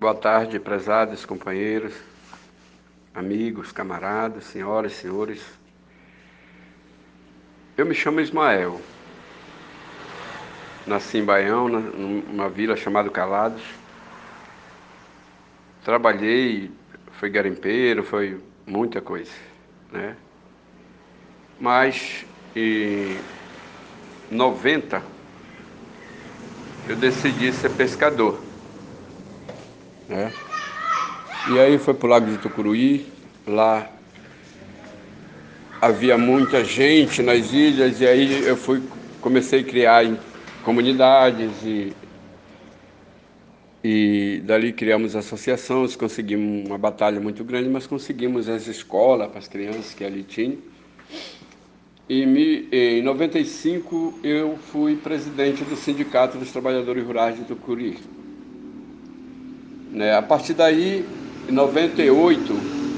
Boa tarde, prezados companheiros, amigos, camaradas, senhoras e senhores. Eu me chamo Ismael. Nasci em Baião, numa vila chamada Calados. Trabalhei, fui garimpeiro, foi muita coisa, né? Mas em 90 eu decidi ser pescador. Né? E aí foi para o Lago de Tucuruí, lá havia muita gente nas ilhas, e aí eu fui, comecei a criar comunidades e, e dali criamos associações, conseguimos uma batalha muito grande, mas conseguimos as escolas para as crianças que ali tinham. E em 95 eu fui presidente do Sindicato dos Trabalhadores Rurais de Tucuri. Né? A partir daí, em 98,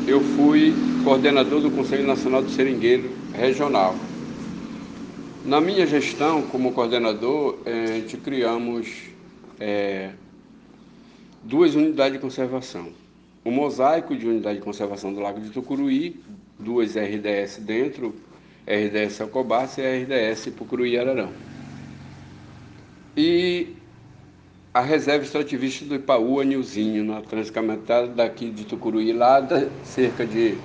eu fui coordenador do Conselho Nacional do Seringueiro Regional. Na minha gestão como coordenador, eh, a gente criamos é, duas unidades de conservação. O mosaico de unidade de conservação do Lago de Tucuruí, duas RDS dentro, RDS Alcobaça e RDS Pucuruí Ararão. E a reserva extrativista do Ipaú Anilzinho, na transcamentada daqui de Tucuruí, lá da, cerca de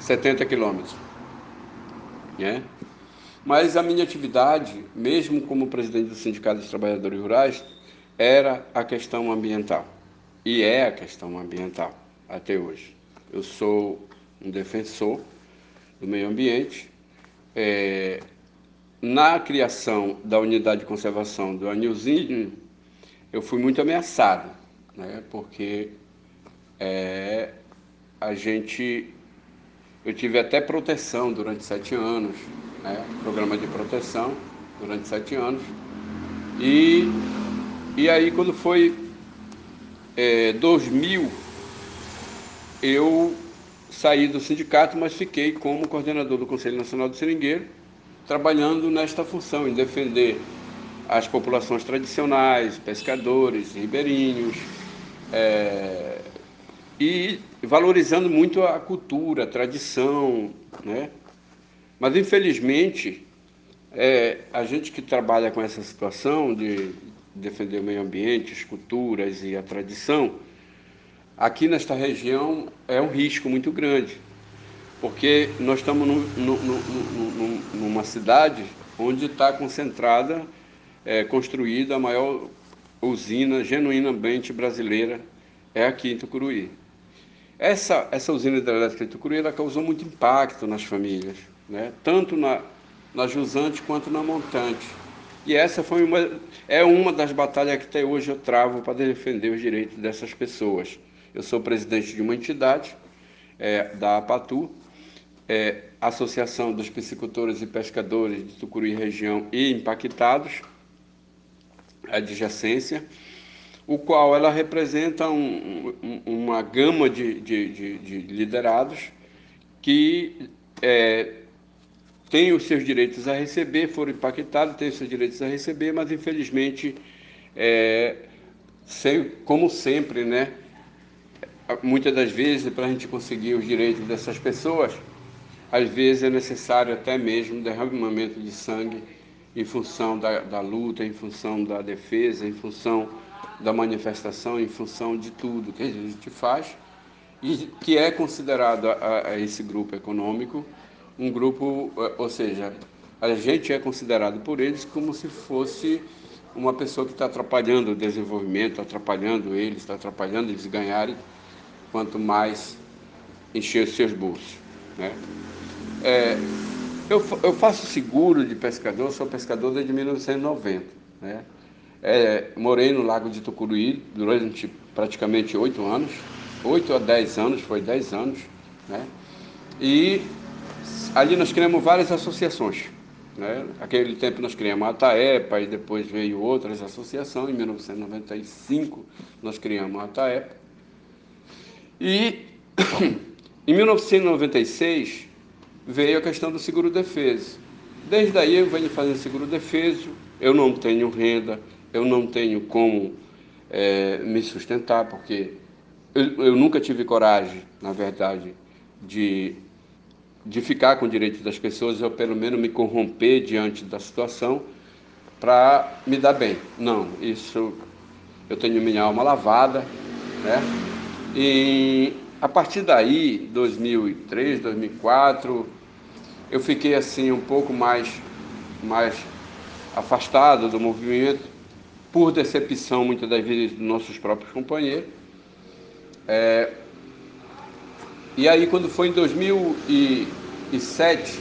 70 quilômetros. Né? Mas a minha atividade, mesmo como presidente do Sindicato dos Trabalhadores Rurais, era a questão ambiental. E é a questão ambiental até hoje. Eu sou um defensor do meio ambiente. É, na criação da unidade de conservação do Anilzinho, eu fui muito ameaçado, né? Porque é, a gente, eu tive até proteção durante sete anos, né? Programa de proteção durante sete anos e e aí quando foi é, 2000 eu saí do sindicato, mas fiquei como coordenador do Conselho Nacional do Seringueiro, trabalhando nesta função, em defender as populações tradicionais, pescadores, ribeirinhos, é, e valorizando muito a cultura, a tradição, né? Mas infelizmente é, a gente que trabalha com essa situação de defender o meio ambiente, as culturas e a tradição, aqui nesta região é um risco muito grande, porque nós estamos num, num, numa cidade onde está concentrada é, construída a maior usina genuinamente brasileira é aqui em Tucuruí. Essa, essa usina hidrelétrica de Tucuruí ela causou muito impacto nas famílias, né? tanto na, na jusante quanto na montante. E essa foi uma, é uma das batalhas que até hoje eu travo para defender os direitos dessas pessoas. Eu sou presidente de uma entidade, é, da APATU, é, Associação dos Piscicultores e Pescadores de Tucuruí Região e Impactados, adjacência, o qual ela representa um, um, uma gama de, de, de, de liderados que é, têm os seus direitos a receber, foram impactados, têm os seus direitos a receber, mas infelizmente, é, sem, como sempre, né, muitas das vezes, para a gente conseguir os direitos dessas pessoas, às vezes é necessário até mesmo derramamento de sangue em função da, da luta, em função da defesa, em função da manifestação, em função de tudo que a gente faz e que é considerado a, a, esse grupo econômico um grupo, eh, ou seja, a gente é considerado por eles como se fosse uma pessoa que está atrapalhando o desenvolvimento, atrapalhando eles, está atrapalhando eles ganharem, quanto mais encher os seus bolsos. Né? É, eu, eu faço seguro de pescador, sou pescador desde 1990. Né? É, morei no Lago de Tucuruí durante praticamente oito anos, oito a dez anos, foi dez anos. Né? E ali nós criamos várias associações. Né? Aquele tempo nós criamos a ATAEPA e depois veio outras associações. Em 1995 nós criamos a ATAEPA. E em 1996 veio a questão do seguro-defeso. Desde aí eu venho fazendo seguro-defeso, eu não tenho renda, eu não tenho como é, me sustentar, porque eu, eu nunca tive coragem, na verdade, de, de ficar com o direito das pessoas, ou pelo menos me corromper diante da situação para me dar bem. Não, isso eu tenho minha alma lavada, né? E a partir daí, 2003, 2004, eu fiquei assim um pouco mais, mais afastado do movimento, por decepção muitas das vezes dos nossos próprios companheiros. É, e aí, quando foi em 2007,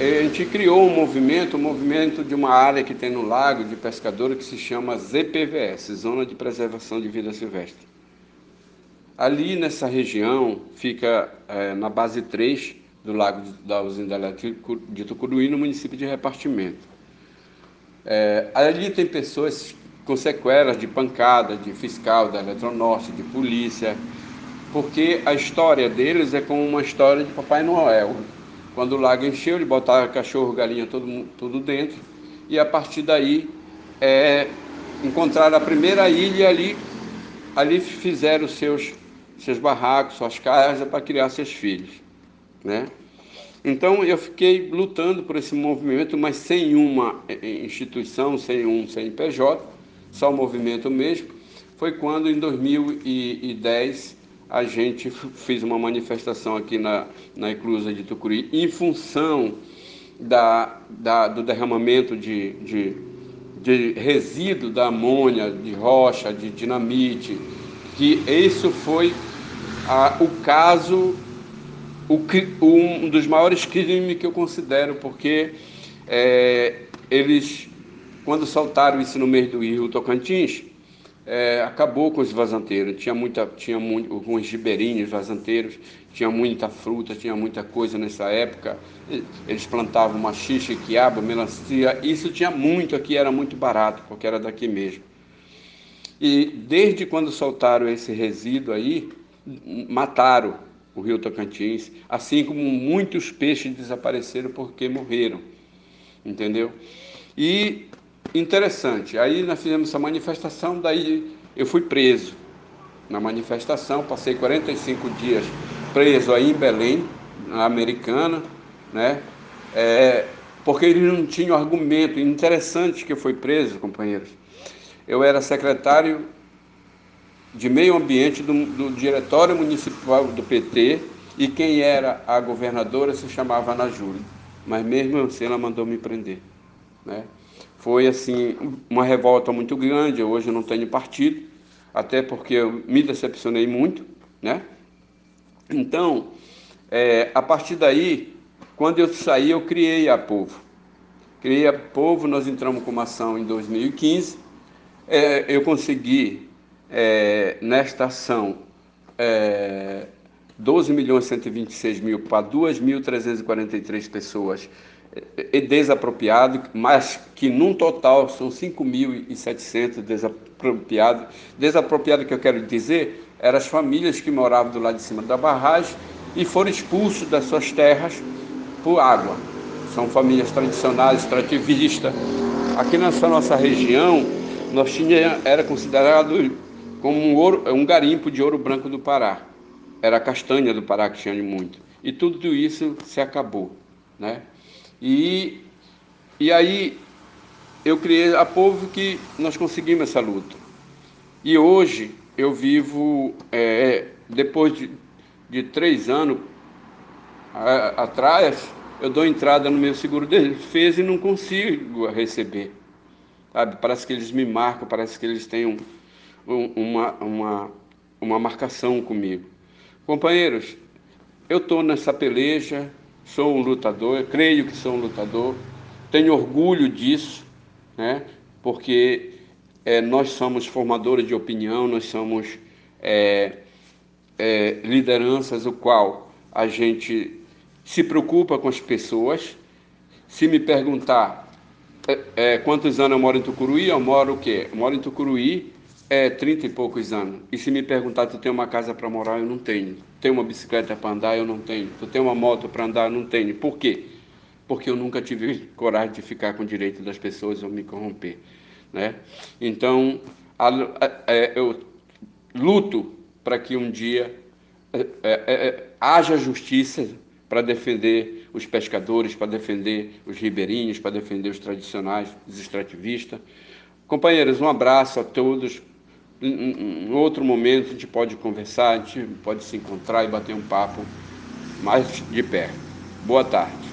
a gente criou um movimento, um movimento de uma área que tem no lago de pescadores que se chama ZPVS, Zona de Preservação de Vida Silvestre. Ali nessa região, fica é, na base 3 do lago da usina elétrica de Tucuruí, no município de repartimento. É, ali tem pessoas com sequelas de pancada, de fiscal da Eletronorte, de polícia, porque a história deles é como uma história de Papai Noel. Quando o lago encheu, ele botava cachorro, galinha, tudo, tudo dentro, e a partir daí é, encontraram a primeira ilha ali, ali fizeram seus, seus barracos, suas casas para criar seus filhos. Né? Então eu fiquei lutando por esse movimento, mas sem uma instituição, sem um CNPJ, só o movimento mesmo. Foi quando em 2010 a gente fez uma manifestação aqui na, na Eclusa de Tucuruí em função da, da, do derramamento de, de, de resíduo da amônia, de rocha, de dinamite, que isso foi o caso, o, um dos maiores crimes que eu considero, porque é, eles, quando soltaram isso no meio do rio Tocantins, é, acabou com os vazanteiros. Tinha muita, tinha muito, alguns ribeirinhos vazanteiros, tinha muita fruta, tinha muita coisa nessa época. Eles plantavam machixe, quiabo, melancia. Isso tinha muito aqui, era muito barato, porque era daqui mesmo. E desde quando soltaram esse resíduo aí, mataram o rio Tocantins, assim como muitos peixes desapareceram porque morreram. Entendeu? E Interessante. Aí nós fizemos essa manifestação, daí eu fui preso na manifestação, passei 45 dias preso aí em Belém, na Americana, né? É, porque eles não tinham argumento. Interessante que eu fui preso, companheiros. Eu era secretário de meio ambiente do, do diretório municipal do PT e quem era a governadora se chamava Ana Júlia. Mas mesmo assim ela mandou me prender, né? Foi assim uma revolta muito grande. Hoje eu não tenho partido, até porque eu me decepcionei muito, né? Então, é, a partir daí, quando eu saí, eu criei a Povo. Criei a Povo, nós entramos com uma ação em 2015. É, eu consegui, é, nesta ação, é, 12 milhões 126 mil para 2.343 pessoas desapropriado, mas que num total são 5.700 desapropriados. Desapropriado que eu quero dizer eram as famílias que moravam do lado de cima da barragem e foram expulsos das suas terras por água. São famílias tradicionais, extrativistas. Aqui nessa nossa região, nós tinha, era considerado como um, ouro, um garimpo de ouro branco do Pará. Era a castanha do Pará que tinha muito. E tudo isso se acabou, né? E, e aí eu criei a povo que nós conseguimos essa luta. E hoje eu vivo, é, depois de, de três anos a, atrás, eu dou entrada no meu seguro de defesa e não consigo receber. Sabe? Parece que eles me marcam, parece que eles têm um, uma, uma, uma marcação comigo. Companheiros, eu estou nessa peleja, sou um lutador, creio que sou um lutador, tenho orgulho disso, né? porque é, nós somos formadores de opinião, nós somos é, é, lideranças o qual a gente se preocupa com as pessoas. Se me perguntar é, é, quantos anos eu moro em Tucuruí, eu moro o quê? Eu moro em Tucuruí é, 30 e poucos anos. E se me perguntar, tu tem uma casa para morar? Eu não tenho. Tem uma bicicleta para andar? Eu não tenho. Tu tem uma moto para andar? Eu não tenho. Por quê? Porque eu nunca tive coragem de ficar com o direito das pessoas ou me corromper. Né? Então, a, a, a, eu luto para que um dia é, é, haja justiça para defender os pescadores, para defender os ribeirinhos, para defender os tradicionais, os extrativistas. Companheiros, um abraço a todos em, em outro momento a gente pode conversar, a gente pode se encontrar e bater um papo mais de perto. Boa tarde.